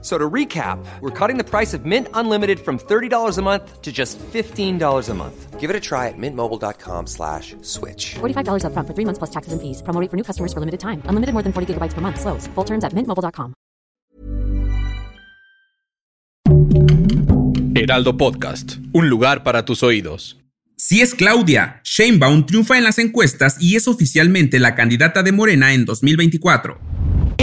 So to recap, we're cutting the price of Mint Unlimited from $30 a month to just $15 a month. Give it a try at mintmobile.com slash switch. $45 upfront for three months plus taxes and fees. Promo rate for new customers for limited time. Unlimited more than 40 gigabytes per month. Slows. Full terms at mintmobile.com. Heraldo Podcast. Un lugar para tus oídos. Si es Claudia, Sheinbaum triunfa en las encuestas y es oficialmente la candidata de Morena en 2024.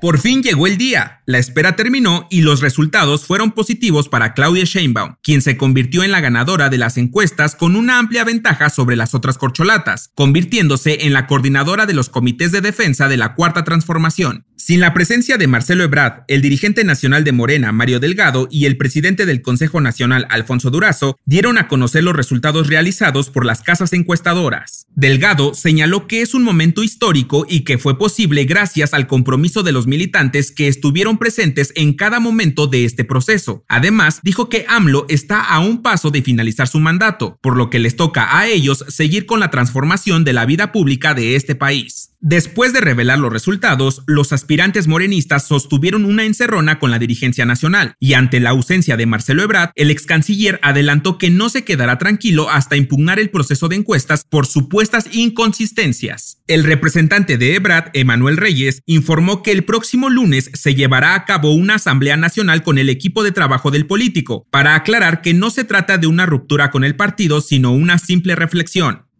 Por fin llegó el día, la espera terminó y los resultados fueron positivos para Claudia Sheinbaum, quien se convirtió en la ganadora de las encuestas con una amplia ventaja sobre las otras corcholatas, convirtiéndose en la coordinadora de los comités de defensa de la Cuarta Transformación. Sin la presencia de Marcelo Ebrard, el dirigente nacional de Morena, Mario Delgado, y el presidente del Consejo Nacional, Alfonso Durazo, dieron a conocer los resultados realizados por las casas encuestadoras. Delgado señaló que es un momento histórico y que fue posible gracias al compromiso de los militantes que estuvieron presentes en cada momento de este proceso. Además, dijo que AMLO está a un paso de finalizar su mandato, por lo que les toca a ellos seguir con la transformación de la vida pública de este país. Después de revelar los resultados, los aspirantes morenistas sostuvieron una encerrona con la dirigencia nacional, y ante la ausencia de Marcelo Ebrard, el ex canciller adelantó que no se quedará tranquilo hasta impugnar el proceso de encuestas por supuestas inconsistencias. El representante de Ebrard, Emanuel Reyes, informó que el próximo lunes se llevará a cabo una asamblea nacional con el equipo de trabajo del político, para aclarar que no se trata de una ruptura con el partido, sino una simple reflexión.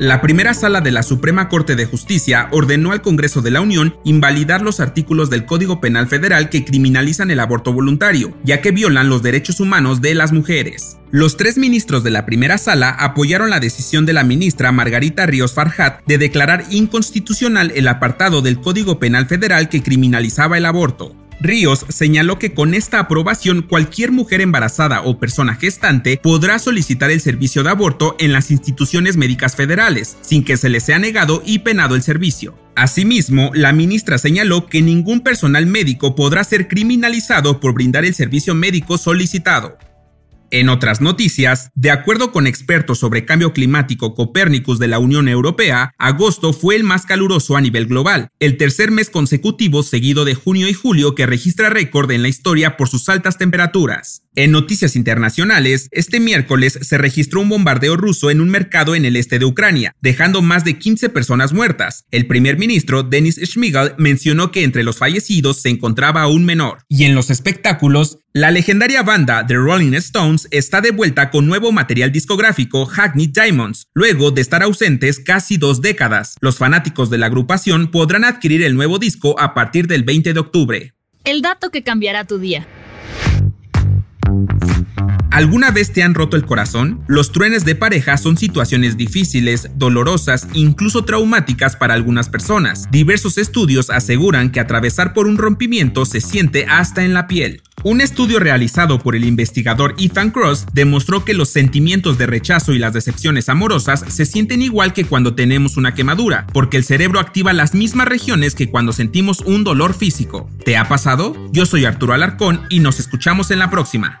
La primera sala de la Suprema Corte de Justicia ordenó al Congreso de la Unión invalidar los artículos del Código Penal Federal que criminalizan el aborto voluntario, ya que violan los derechos humanos de las mujeres. Los tres ministros de la primera sala apoyaron la decisión de la ministra Margarita Ríos Farjat de declarar inconstitucional el apartado del Código Penal Federal que criminalizaba el aborto. Ríos señaló que con esta aprobación cualquier mujer embarazada o persona gestante podrá solicitar el servicio de aborto en las instituciones médicas federales, sin que se les sea negado y penado el servicio. Asimismo, la ministra señaló que ningún personal médico podrá ser criminalizado por brindar el servicio médico solicitado. En otras noticias, de acuerdo con expertos sobre cambio climático Copérnicus de la Unión Europea, agosto fue el más caluroso a nivel global, el tercer mes consecutivo seguido de junio y julio que registra récord en la historia por sus altas temperaturas. En noticias internacionales, este miércoles se registró un bombardeo ruso en un mercado en el este de Ucrania, dejando más de 15 personas muertas. El primer ministro, Denis Schmigel, mencionó que entre los fallecidos se encontraba un menor. Y en los espectáculos, la legendaria banda The Rolling Stones está de vuelta con nuevo material discográfico Hackney Diamonds, luego de estar ausentes casi dos décadas. Los fanáticos de la agrupación podrán adquirir el nuevo disco a partir del 20 de octubre. El dato que cambiará tu día. ¿Alguna vez te han roto el corazón? Los truenes de pareja son situaciones difíciles, dolorosas, incluso traumáticas para algunas personas. Diversos estudios aseguran que atravesar por un rompimiento se siente hasta en la piel. Un estudio realizado por el investigador Ethan Cross demostró que los sentimientos de rechazo y las decepciones amorosas se sienten igual que cuando tenemos una quemadura, porque el cerebro activa las mismas regiones que cuando sentimos un dolor físico. ¿Te ha pasado? Yo soy Arturo Alarcón y nos escuchamos en la próxima.